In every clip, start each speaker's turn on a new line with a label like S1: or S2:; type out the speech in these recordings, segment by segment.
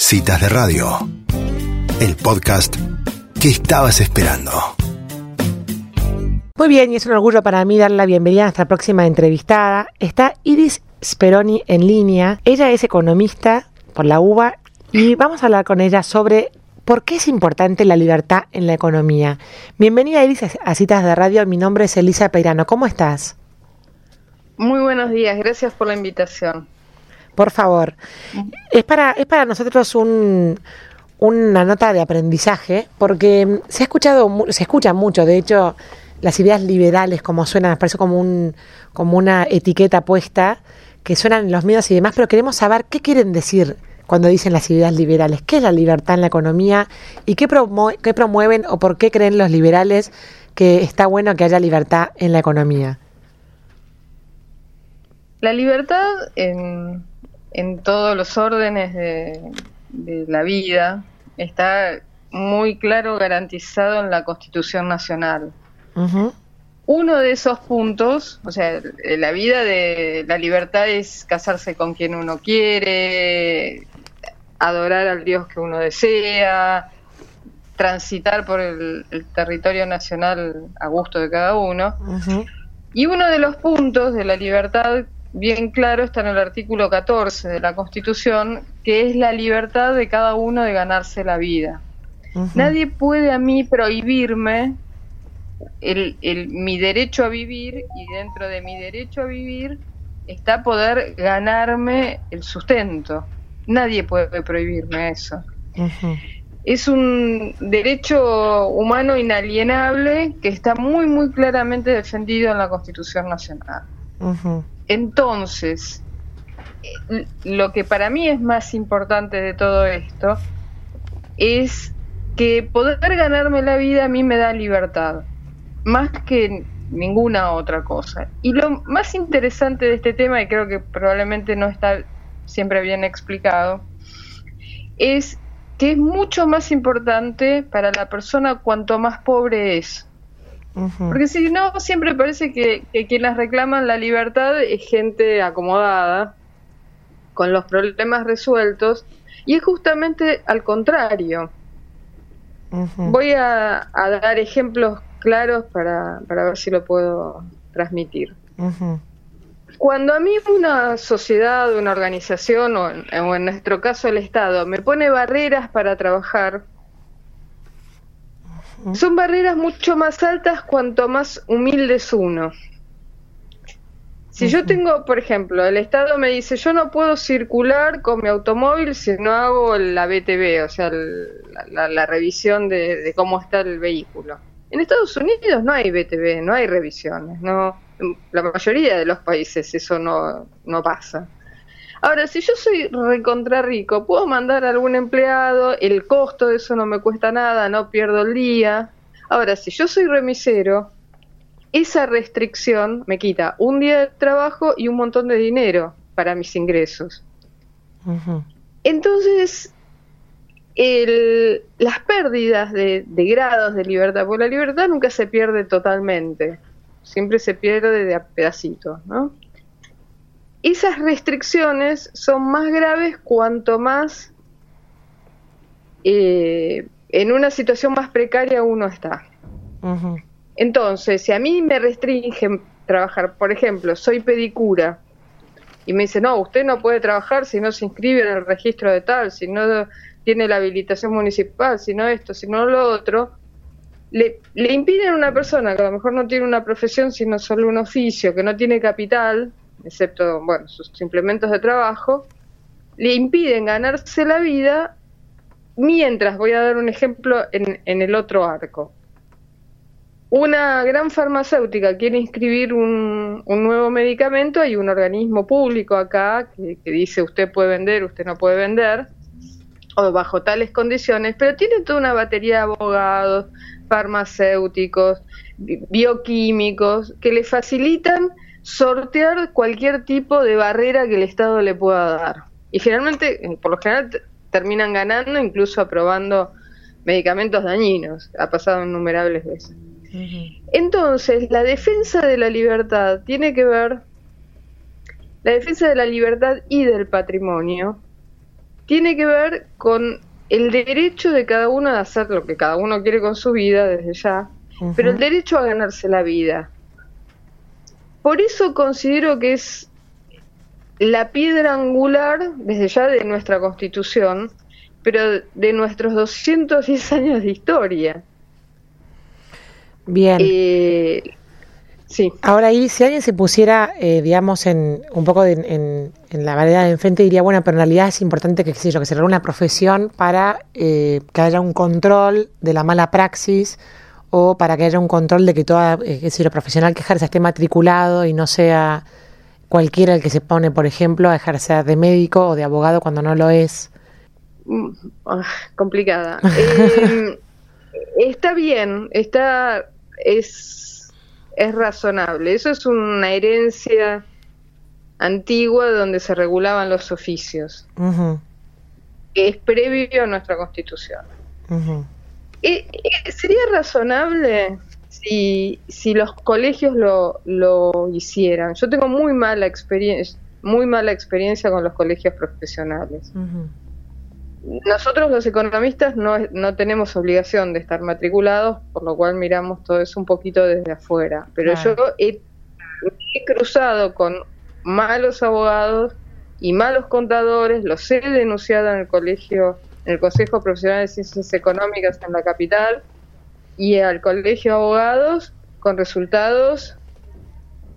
S1: Citas de Radio, el podcast que estabas esperando.
S2: Muy bien, y es un orgullo para mí dar la bienvenida a nuestra próxima entrevistada. Está Iris Speroni en línea. Ella es economista por la UBA y vamos a hablar con ella sobre por qué es importante la libertad en la economía. Bienvenida Iris a Citas de Radio. Mi nombre es Elisa Peirano. ¿Cómo estás?
S3: Muy buenos días, gracias por la invitación.
S2: Por favor. Es para, es para nosotros un, una nota de aprendizaje, porque se ha escuchado, se escucha mucho, de hecho, las ideas liberales como suenan, nos parece como un, como una etiqueta puesta, que suenan en los medios y demás, pero queremos saber qué quieren decir cuando dicen las ideas liberales, qué es la libertad en la economía y qué, qué promueven o por qué creen los liberales que está bueno que haya libertad en la economía.
S3: La libertad en, en todos los órdenes de, la vida está muy claro garantizado en la Constitución Nacional. Uno de esos puntos, o sea, la vida de la libertad es casarse con quien uno quiere, adorar al Dios que uno desea, transitar por el, territorio nacional a gusto de cada uno. Y uno de los puntos de la libertad bien claro está en el artículo 14 de la Constitución, que es la libertad de cada uno de ganarse la vida. Nadie puede a mí prohibirme el, mi derecho a vivir y dentro de mi derecho a vivir está poder ganarme el sustento. Nadie puede prohibirme eso. Es un derecho humano inalienable que está muy, muy claramente defendido en la Constitución Nacional. Entonces, lo que para mí es más importante de todo esto es que poder ganarme la vida a mí me da libertad, más que ninguna otra cosa. Y lo más interesante de este tema, y creo que probablemente no está siempre bien explicado, es que es mucho más importante para la persona cuanto más pobre es. Porque si no, siempre parece que, quienes reclaman la libertad es gente acomodada, con los problemas resueltos, y es justamente al contrario. Voy a, dar ejemplos claros para, ver si lo puedo transmitir. Cuando a mí una sociedad, una organización, o en nuestro caso el Estado, me pone barreras para trabajar, son barreras mucho más altas cuanto más humilde es uno. Si yo tengo, por ejemplo, el Estado me dice, yo no puedo circular con mi automóvil si no hago la BTV, o sea, la, revisión de, cómo está el vehículo. En Estados Unidos no hay BTV, no hay revisiones, no, la mayoría de los países eso no, no pasa. Ahora, si yo soy recontra rico, puedo mandar a algún empleado, el costo de eso no me cuesta nada, no pierdo el día. Ahora, si yo soy remisero, esa restricción me quita un día de trabajo y un montón de dinero para mis ingresos. Entonces, las pérdidas de, de, grados de libertad, porque la libertad nunca se pierde totalmente, siempre se pierde de a pedacitos, ¿no? Esas restricciones son más graves cuanto más eh, en una situación más precaria uno está. Entonces, si a mí me restringen trabajar, por ejemplo, soy pedicura, y me dice, no, usted no puede trabajar si no se inscribe en el registro de tal, si no tiene la habilitación municipal, si no esto, si no lo otro, le, le impiden a una persona que a lo mejor no tiene una profesión, sino solo un oficio, que no tiene capital, excepto bueno, sus implementos de trabajo, le impiden ganarse la vida mientras, voy a dar un ejemplo en, el otro arco. Una gran farmacéutica quiere inscribir un, un, nuevo medicamento, hay un organismo público acá que dice usted puede vender, usted no puede vender, o bajo tales condiciones, pero tiene toda una batería de abogados, farmacéuticos, bioquímicos, que le facilitan sortear cualquier tipo de barrera que el Estado le pueda dar. Y finalmente, eh, por lo general, terminan ganando, incluso aprobando medicamentos dañinos. Ha pasado innumerables veces. Entonces, la defensa de la libertad tiene que ver, la defensa de la libertad y del patrimonio, tiene que ver con el derecho de cada uno a hacer lo que cada uno quiere con su vida desde ya, pero el derecho a ganarse la vida. Por eso considero que es la piedra angular desde ya de nuestra constitución, pero de nuestros 210 años de historia.
S2: Bien.
S3: Eh, sí.
S2: Ahora ahí, si alguien se pusiera, eh, digamos, en un poco en, la variedad de enfrente, diría, bueno, pero en realidad es importante que, qué yo, que se una profesión para eh, que haya un control de la mala praxis o para que haya un control de que toda, eh, qué sé yo, profesional que ejerza esté matriculado y no sea cualquiera el que se pone, por ejemplo, a ejercer de médico o de abogado cuando no lo es.
S3: Mm, ah, complicada. Em, está bien, está es es razonable. Eso es una herencia antigua donde se regulaban los oficios, que es previo a nuestra constitución. Eh, eh, ¿Sería razonable si, si los colegios lo, lo hicieran? Yo tengo muy mala experiencia muy mala experiencia con los colegios profesionales. Nosotros los economistas no, no, tenemos obligación de estar matriculados, por lo cual miramos todo eso un poquito desde afuera. Pero yo he, he, cruzado con malos abogados y malos contadores, los he denunciado en el colegio el Consejo Profesional de Ciencias Económicas en la capital y al Colegio de Abogados con resultados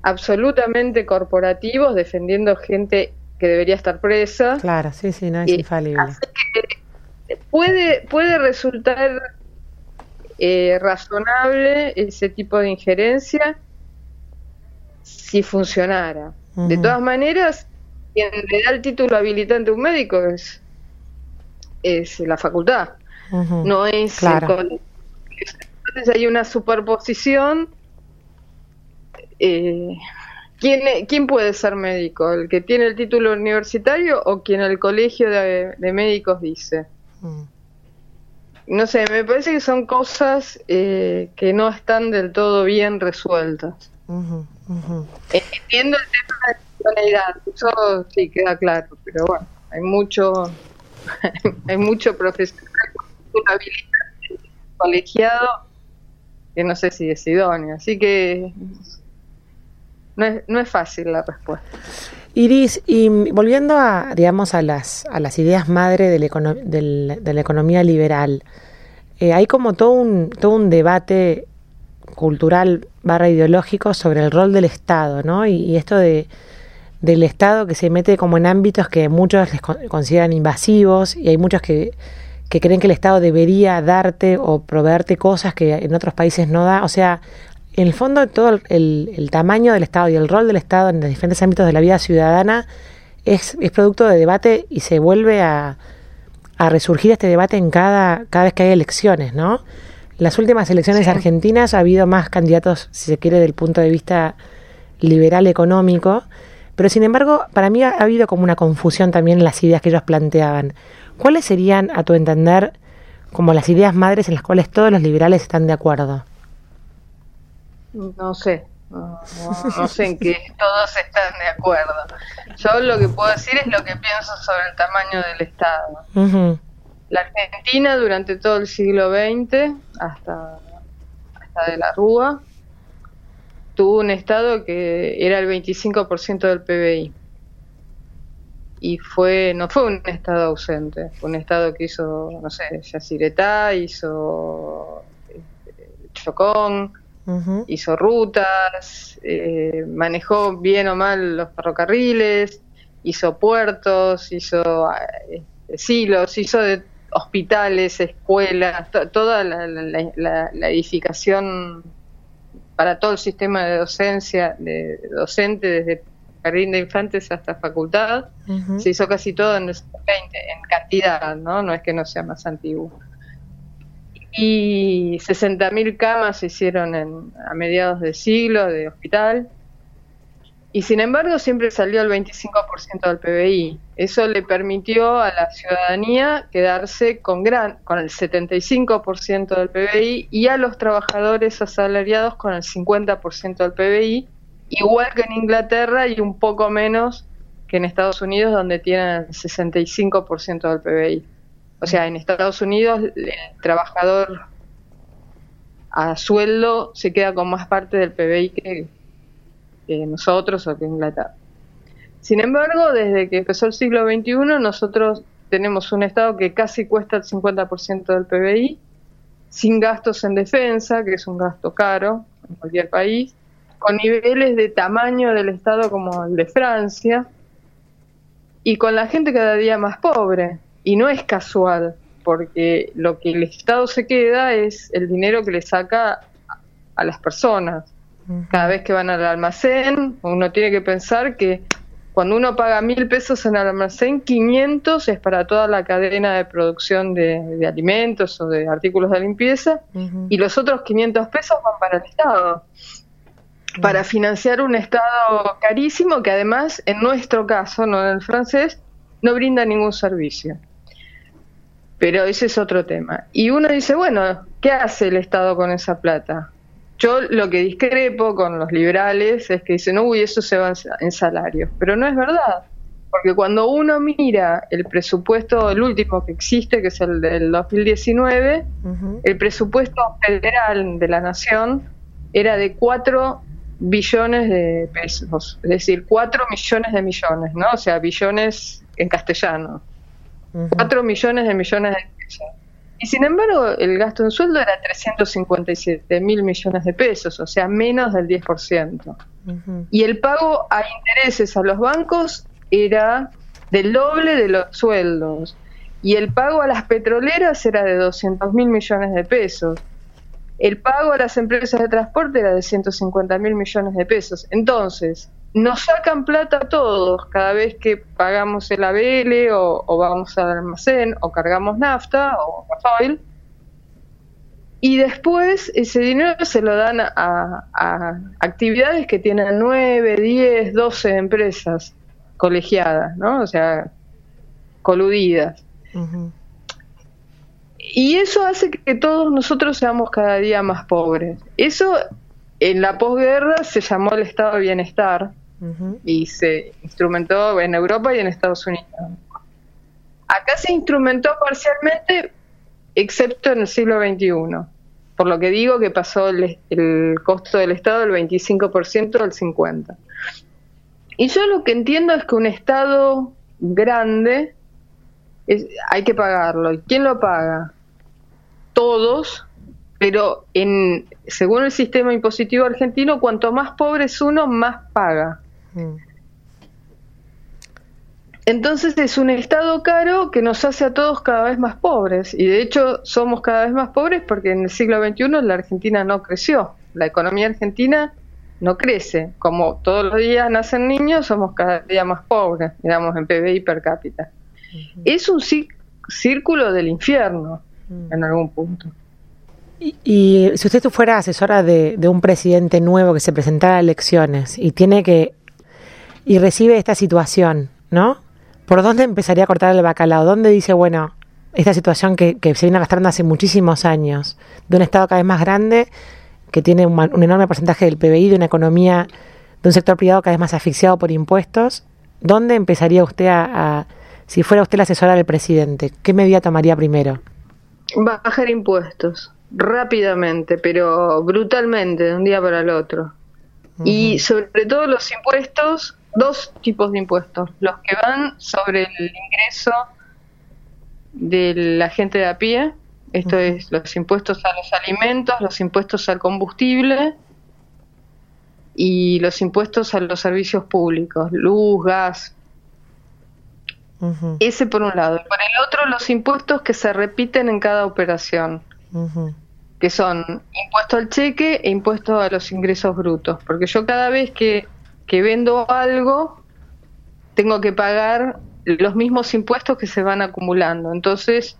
S3: absolutamente corporativos, defendiendo gente que debería estar presa.
S2: Claro, sí, sí, no es infalible.
S3: Puede, puede resultar eh, razonable ese tipo de injerencia si funcionara. De todas maneras, quien le da el título habilitante a un médico es es la facultad, no es
S2: claro.
S3: Entonces hay una superposición. Eh, ¿quién, ¿Quién puede ser médico? ¿El que tiene el título universitario o quien el colegio de, médicos dice? Mm. No sé, me parece que son cosas eh, que no están del todo bien resueltas. Entiendo el tema de la eso sí queda claro, pero bueno, hay mucho hay mucho profesional colegiado que no sé si es idóneo. Así que no es, no es fácil la respuesta.
S2: Iris, y volviendo a, digamos, a las, a las ideas madre de la economía liberal, eh, hay como todo un, todo un debate cultural barra ideológico sobre el rol del Estado, ¿no? y esto de del Estado que se mete como en ámbitos que muchos les consideran invasivos y hay muchos que, creen que el Estado debería darte o proveerte cosas que en otros países no da. O sea, en el fondo todo el, tamaño del Estado y el rol del Estado en los diferentes ámbitos de la vida ciudadana es, es producto de debate y se vuelve a, a, resurgir este debate en cada, cada vez que hay elecciones, ¿no? Las últimas elecciones argentinas ha habido más candidatos, si se quiere, del punto de vista liberal económico, pero sin embargo, para mí ha, habido como una confusión también en las ideas que ellos planteaban. ¿Cuáles serían, a tu entender, como las ideas madres en las cuales todos los liberales están de acuerdo?
S3: No sé, no, sé en qué todos están de acuerdo. Yo lo que puedo decir es lo que pienso sobre el tamaño del Estado. La Argentina durante todo el siglo XX, hasta, hasta de la Rúa, tuvo un estado que era el 25% del PBI. Y fue no fue un estado ausente, fue un estado que hizo, no sé, Yacyretá, hizo este, Chocón, hizo rutas, eh, manejó bien o mal los ferrocarriles, hizo puertos, hizo eh, silos, hizo de hospitales, escuelas, toda la edificación para todo el sistema de docencia, de docente desde jardín de infantes hasta facultad, se hizo casi todo en, en cantidad, ¿no? No es que no sea más antiguo. Y 60.000 camas se hicieron en, a mediados de siglo de hospital y sin embargo siempre salió el 25% del PBI. Eso le permitió a la ciudadanía quedarse con, gran, con el 75% del PBI y a los trabajadores asalariados con el 50% del PBI, igual que en Inglaterra y un poco menos que en Estados Unidos, donde tienen 65% del PBI. O sea, en Estados Unidos el trabajador a sueldo se queda con más parte del PBI que, nosotros o que Inglaterra. Sin embargo, desde que empezó el siglo XXI, nosotros tenemos un Estado que casi cuesta el 50% del PBI, sin gastos en defensa, que es un gasto caro en cualquier país, con niveles de tamaño del Estado como el de Francia, y con la gente cada día más pobre. Y no es casual, porque lo que el Estado se queda es el dinero que le saca a las personas. Cada vez que van al almacén, uno tiene que pensar que cuando uno paga mil pesos en el almacén, 500 es para toda la cadena de producción de, alimentos o de artículos de limpieza, y los otros 500 pesos van para el Estado, para financiar un Estado carísimo que además, en nuestro caso, no en el francés, no brinda ningún servicio. Pero ese es otro tema. Y uno dice, bueno, ¿qué hace el Estado con esa plata? Yo lo que discrepo con los liberales es que dicen, uy, eso se va en salarios. Pero no es verdad. Porque cuando uno mira el presupuesto, el último que existe, que es el del 2019, el presupuesto federal de la nación era de 4 billones de pesos, es decir, 4 millones de millones, ¿no? O sea, billones en castellano. 4 millones de millones de pesos. Y sin embargo, el gasto en sueldo era 357 mil millones de pesos, o sea, menos del 10%. Y el pago a intereses a los bancos era del doble de los sueldos. Y el pago a las petroleras era de 200 mil millones de pesos. El pago a las empresas de transporte era de 150 mil millones de pesos. Entonces, nos sacan plata todos cada vez que pagamos el ABL o, vamos al almacén o cargamos nafta o gasoil y después ese dinero se lo dan a, actividades que tienen 9, 10, 12 empresas colegiadas, ¿no? O sea, coludidas. Y eso hace que todos nosotros seamos cada día más pobres. Eso en la posguerra se llamó el estado de bienestar, y se instrumentó en Europa y en Estados Unidos. Acá se instrumentó parcialmente, excepto en el siglo XXI, por lo que digo que pasó el, costo del Estado del 25% al 50%. Y yo lo que entiendo es que un Estado grande hay que pagarlo. ¿Y quién lo paga? Todos, pero en, según el sistema impositivo argentino, cuanto más pobre es uno, más paga. Mm. Entonces es un estado caro que nos hace a todos cada vez más pobres y de hecho somos cada vez más pobres porque en el siglo XXI la Argentina no creció, la economía argentina no crece, como todos los días nacen niños somos cada día más pobres, digamos en PBI per cápita. Es un círculo del infierno mm. en algún punto.
S2: Y, si usted fuera asesora de, de un presidente nuevo que se presentara a elecciones y tiene que y recibe esta situación, ¿no? ¿Por dónde empezaría a cortar el bacalao? ¿Dónde dice, bueno, esta situación que, se viene arrastrando hace muchísimos años, de un Estado cada vez más grande, que tiene un, enorme porcentaje del PBI, de una economía, de un sector privado cada vez más asfixiado por impuestos, ¿dónde empezaría usted a, si fuera usted la asesora del presidente, qué medida tomaría primero?
S3: Bajar impuestos, rápidamente, pero brutalmente, de un día para el otro. Y sobre todo los impuestos dos tipos de impuestos, los que van sobre el ingreso de la gente de a pie, esto es los impuestos a los alimentos, los impuestos al combustible y los impuestos a los servicios públicos, luz, gas. Ese por un lado. Y por el otro, los impuestos que se repiten en cada operación, que son impuesto al cheque e impuesto a los ingresos brutos. Porque yo cada vez que que vendo algo, tengo que pagar los mismos impuestos que se van acumulando. Entonces,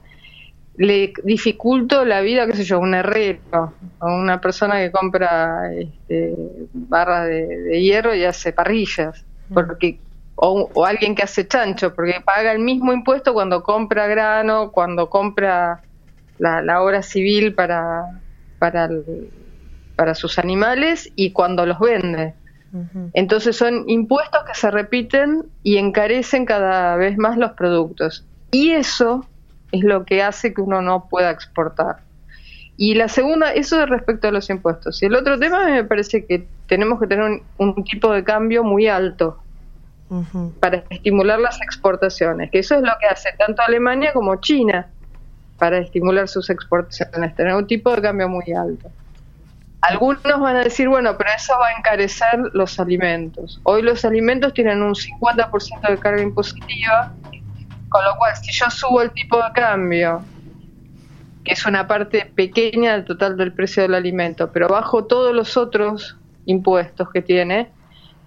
S3: le dificulto la vida, qué sé yo, un herrero, a una persona que compra este, barras de, hierro y hace parrillas, mm. porque o, alguien que hace chancho, porque paga el mismo impuesto cuando compra grano, cuando compra la, la obra civil para, para, para sus animales y cuando los vende. Entonces son impuestos que se repiten y encarecen cada vez más los productos. Y eso es lo que hace que uno no pueda exportar. Y la segunda, eso es respecto a los impuestos. Y el otro tema me parece que tenemos que tener un, tipo de cambio muy alto para estimular las exportaciones, que eso es lo que hace tanto Alemania como China para estimular sus exportaciones, tener un tipo de cambio muy alto. Algunos van a decir, bueno, pero eso va a encarecer los alimentos. Hoy los alimentos tienen un 50% de carga impositiva, con lo cual si yo subo el tipo de cambio, que es una parte pequeña del total del precio del alimento, pero bajo todos los otros impuestos que tiene,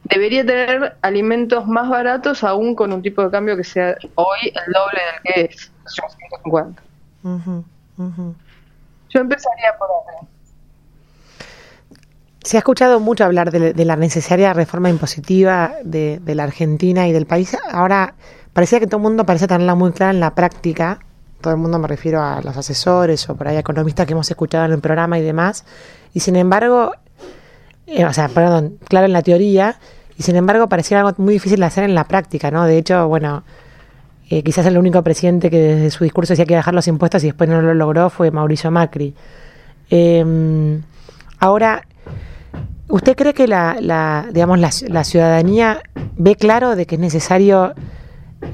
S3: debería tener alimentos más baratos aún con un tipo de cambio que sea hoy el doble del que es, 150. Yo empezaría por ahí.
S2: Se ha escuchado mucho hablar de, la necesaria reforma impositiva de, la Argentina y del país. Ahora, parecía que todo el mundo parece tenerla muy clara en la práctica. Todo el mundo me refiero a los asesores o por ahí economistas que hemos escuchado en el programa y demás. Y sin embargo, eh, o sea, perdón, claro en la teoría, y sin embargo parecía algo muy difícil de hacer en la práctica, ¿no? De hecho, bueno, eh, quizás el único presidente que desde su discurso decía que iba a bajar los impuestos y después no lo logró fue Mauricio Macri. Em, ahora, ¿Usted cree que la, digamos, la, ciudadanía ve claro de que es necesario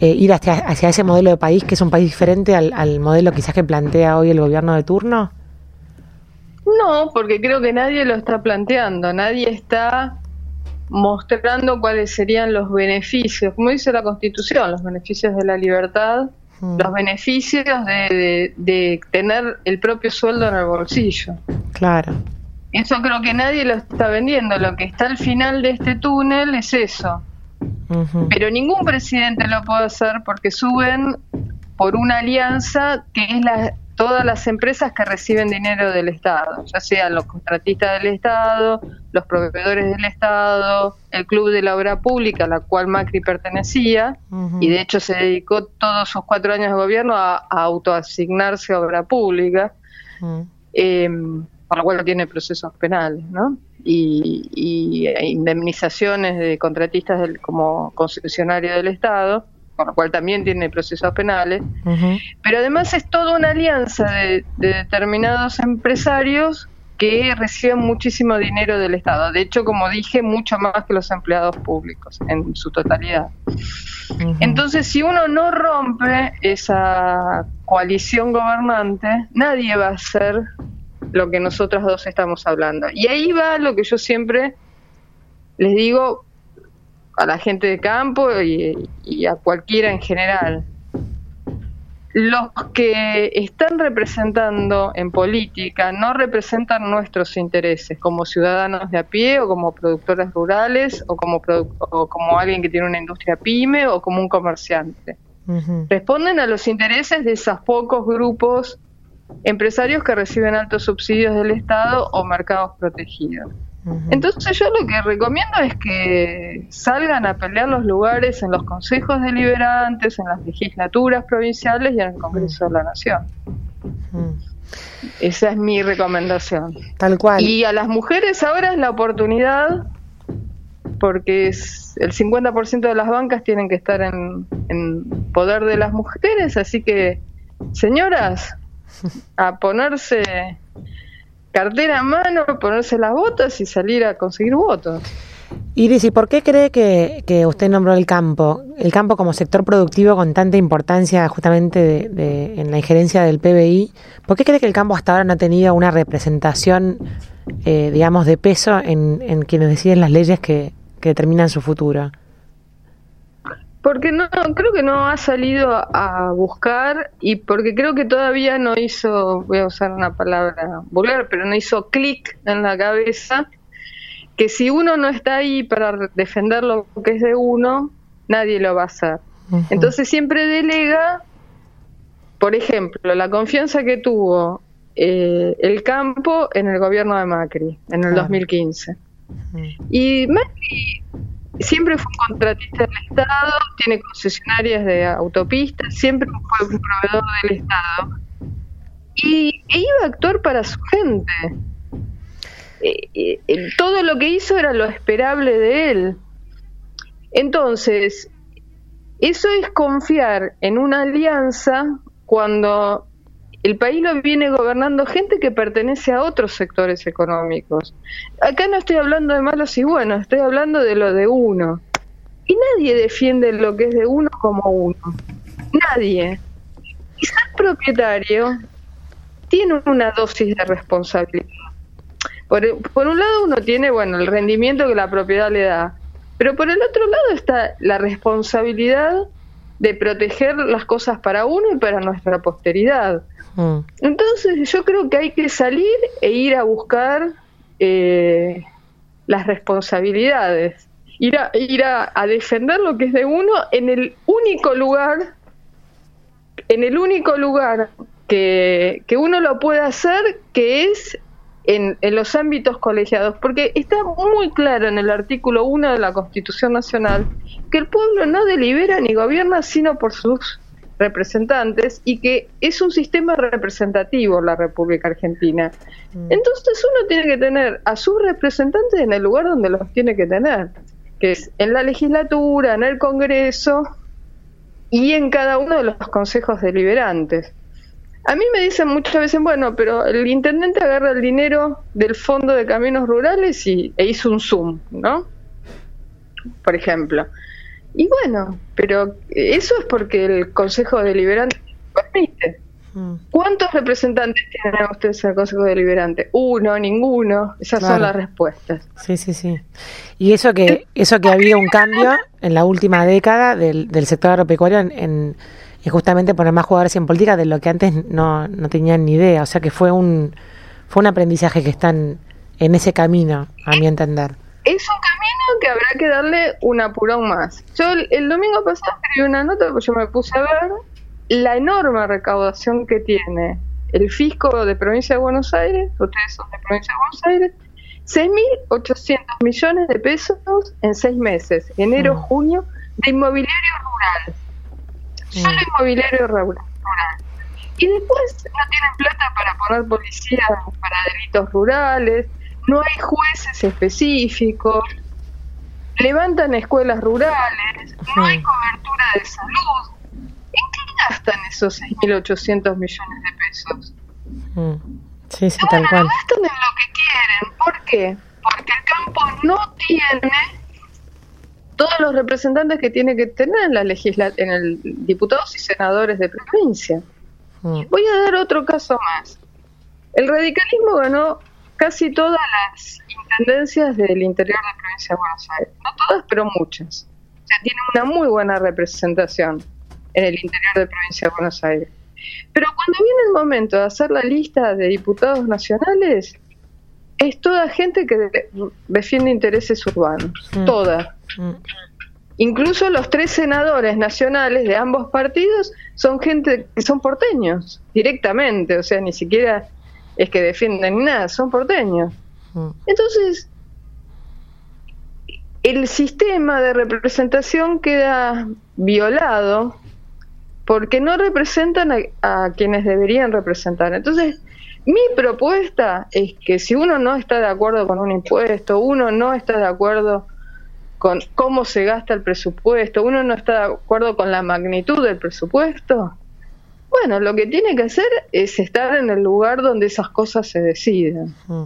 S2: eh, ir hacia, ese modelo de país, que es un país diferente al, modelo quizás que plantea hoy el gobierno de turno?
S3: No, porque creo que nadie lo está planteando, nadie está mostrando cuáles serían los beneficios, como dice la Constitución, los beneficios de la libertad, mm. los beneficios de, de tener el propio sueldo en el bolsillo.
S2: Claro.
S3: Eso creo que nadie lo está vendiendo. Lo que está al final de este túnel es eso. Pero ningún presidente lo puede hacer porque suben por una alianza que es la, todas las empresas que reciben dinero del Estado, ya sean los contratistas del Estado, los proveedores del Estado, el Club de la Obra Pública, a la cual Macri pertenecía, y de hecho se dedicó todos sus cuatro años de gobierno a, autoasignarse obra pública por lo cual tiene procesos penales, ¿no? Y, indemnizaciones de contratistas del, como concesionario del Estado, por lo cual también tiene procesos penales. Pero además es toda una alianza de, determinados empresarios que reciben muchísimo dinero del Estado. De hecho, como dije, mucho más que los empleados públicos en su totalidad. Entonces, si uno no rompe esa coalición gobernante, nadie va a ser lo que nosotras dos estamos hablando. Y ahí va lo que yo siempre les digo a la gente de campo y, a cualquiera en general. Los que están representando en política no representan nuestros intereses como ciudadanos de a pie o como productores rurales o como, o como alguien que tiene una industria pyme o como un comerciante. Responden a los intereses de esos pocos grupos empresarios que reciben altos subsidios del Estado o mercados protegidos. Entonces yo lo que recomiendo es que salgan a pelear los lugares en los consejos deliberantes, en las legislaturas provinciales y en el Congreso de la Nación. Esa es mi recomendación.
S2: Tal cual.
S3: Y a las mujeres ahora es la oportunidad, porque es, el 50% de las bancas tienen que estar en, en poder de las mujeres, así que, señoras, a ponerse cartera a mano, ponerse las botas y salir a conseguir votos.
S2: Iris, ¿y por qué cree que, usted nombró el campo? El campo como sector productivo con tanta importancia justamente de, en la injerencia del PBI. ¿Por qué cree que el campo hasta ahora no ha tenido una representación, eh, digamos, de peso en, en, quienes deciden las leyes que, que determinan su futuro?
S3: Porque no, creo que no ha salido a buscar y porque creo que todavía no hizo, voy a usar una palabra vulgar, pero no hizo clic en la cabeza que si uno no está ahí para defender lo que es de uno, nadie lo va a hacer. Entonces siempre delega, por ejemplo, la confianza que tuvo eh, el campo en el gobierno de Macri en el 2015. Y Macri siempre fue un contratista del Estado, tiene concesionarias de autopistas, siempre fue un proveedor del Estado. Y e iba a actuar para su gente. eh, eh, todo lo que hizo era lo esperable de él. Entonces, eso es confiar en una alianza cuando el país lo viene gobernando gente que pertenece a otros sectores económicos. Acá no estoy hablando de malos y buenos, estoy hablando de lo de uno. Y nadie defiende lo que es de uno como uno. Nadie. Y ser propietario tiene una dosis de responsabilidad. Por, por un lado uno tiene, bueno, el rendimiento que la propiedad le da, pero por el otro lado está la responsabilidad de proteger las cosas para uno y para nuestra posteridad. Mm. Entonces yo creo que hay que salir e ir a buscar eh, las responsabilidades, ir, a, ir a, defender lo que es de uno en el único lugar, en el único lugar que, que uno lo puede hacer, que es en, los ámbitos colegiados, porque está muy claro en el artículo 1 de la Constitución Nacional que el pueblo no delibera ni gobierna sino por sus representantes y que es un sistema representativo la República Argentina. Mm. Entonces uno tiene que tener a sus representantes en el lugar donde los tiene que tener, que es en la legislatura, en el Congreso y en cada uno de los consejos deliberantes. A mí me dicen muchas veces, bueno, pero el intendente agarra el dinero del Fondo de Caminos Rurales y, e hizo un Zoom, ¿no? Por ejemplo. Y bueno, pero eso es porque el Consejo Deliberante permite. Mm. ¿Cuántos representantes tienen ustedes en el Consejo Deliberante? Uno, ninguno. Esas son las respuestas.
S2: Sí, sí, sí. Y eso que, eso que ha habido un cambio en la última década del, del sector agropecuario en y justamente poner más jugadores en política de lo que antes no, no tenían ni idea. O sea que fue un, fue un aprendizaje que están en ese camino, a mi entender.
S3: Es un camino que habrá que darle un apurón más. Yo el, domingo pasado escribí una nota porque yo me puse a ver la enorme recaudación que tiene el fisco de provincia de Buenos Aires, ustedes son de provincia de Buenos Aires, 6.800 millones de pesos en seis meses, enero, mm. junio, de inmobiliario rural solo mm. inmobiliario rural. Y después no tienen plata para poner policía para delitos rurales, no hay jueces específicos, levantan escuelas rurales, no hay cobertura de salud. ¿En qué gastan esos 6.800 millones de pesos?
S2: Mm. Sí, sí, tal cual.
S3: gastan en lo que quieren. ¿Por qué? Porque el campo no tiene todos los representantes que tiene que tener en la legisla en el diputados y senadores de provincia. Mm. Voy a dar otro caso más. El radicalismo ganó casi todas las intendencias del interior de la provincia de Buenos Aires. No todas, pero muchas. O sea, tiene una muy buena representación en el interior de la provincia de Buenos Aires. Pero cuando viene el momento de hacer la lista de diputados nacionales, es toda gente que defiende intereses urbanos. Mm. Toda. Mm. Incluso los tres senadores nacionales de ambos partidos son gente que son porteños, directamente, o sea, ni siquiera es que defienden nada, son porteños. Mm. Entonces, el sistema de representación queda violado porque no representan a, quienes deberían representar. Entonces, mi propuesta es que si uno no está de acuerdo con un impuesto, uno no está de acuerdo con cómo se gasta el presupuesto, uno no está de acuerdo con la magnitud del presupuesto, bueno, lo que tiene que hacer es estar en el lugar donde esas cosas se deciden. Mm.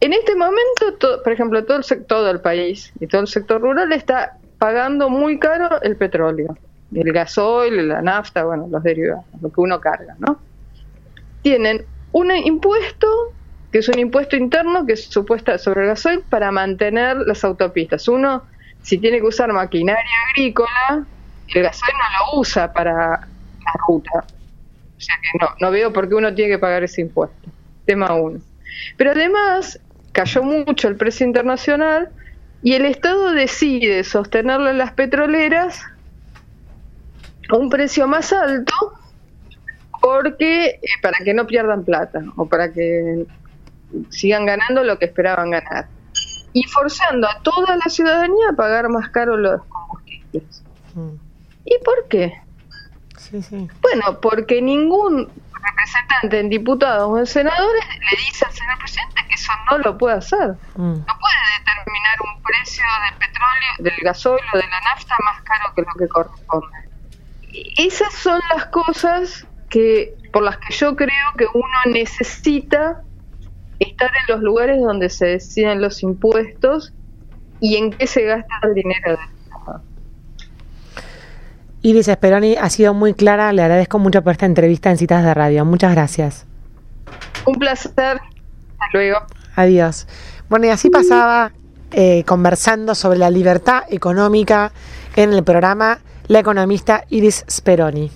S3: En este momento, por ejemplo, todo el sector del país y todo el sector rural está pagando muy caro el petróleo, el gasoil, la nafta, bueno, los derivados, lo que uno carga, ¿no? Tienen un impuesto que es un impuesto interno que es supuesta sobre el gasoil para mantener las autopistas. Uno, si tiene que usar maquinaria agrícola, el gasoil no lo usa para la ruta. O sea que no, no veo por qué uno tiene que pagar ese impuesto. Tema uno. Pero además, cayó mucho el precio internacional y el Estado decide sostenerlo en las petroleras a un precio más alto porque eh, para que no pierdan plata o para que sigan ganando lo que esperaban ganar. Y forzando a toda la ciudadanía a pagar más caro los combustibles. Mm. ¿Y por qué? Bueno, porque ningún representante en diputados o en senadores le dice al señor presidente que eso no lo puede hacer. Mm. No puede determinar un precio del petróleo, del gasoil o de la nafta más caro que lo que corresponde. esas son las cosas que por las que yo creo que uno necesita estar en los lugares donde se deciden los impuestos y en qué se gasta el dinero Estado.
S2: Iris Speroni ha sido muy clara, le agradezco mucho por esta entrevista en Citas de Radio. Muchas gracias.
S3: Un placer. Hasta luego.
S2: Adiós. Bueno, y así pasaba eh, conversando sobre la libertad económica en el programa la economista Iris Speroni.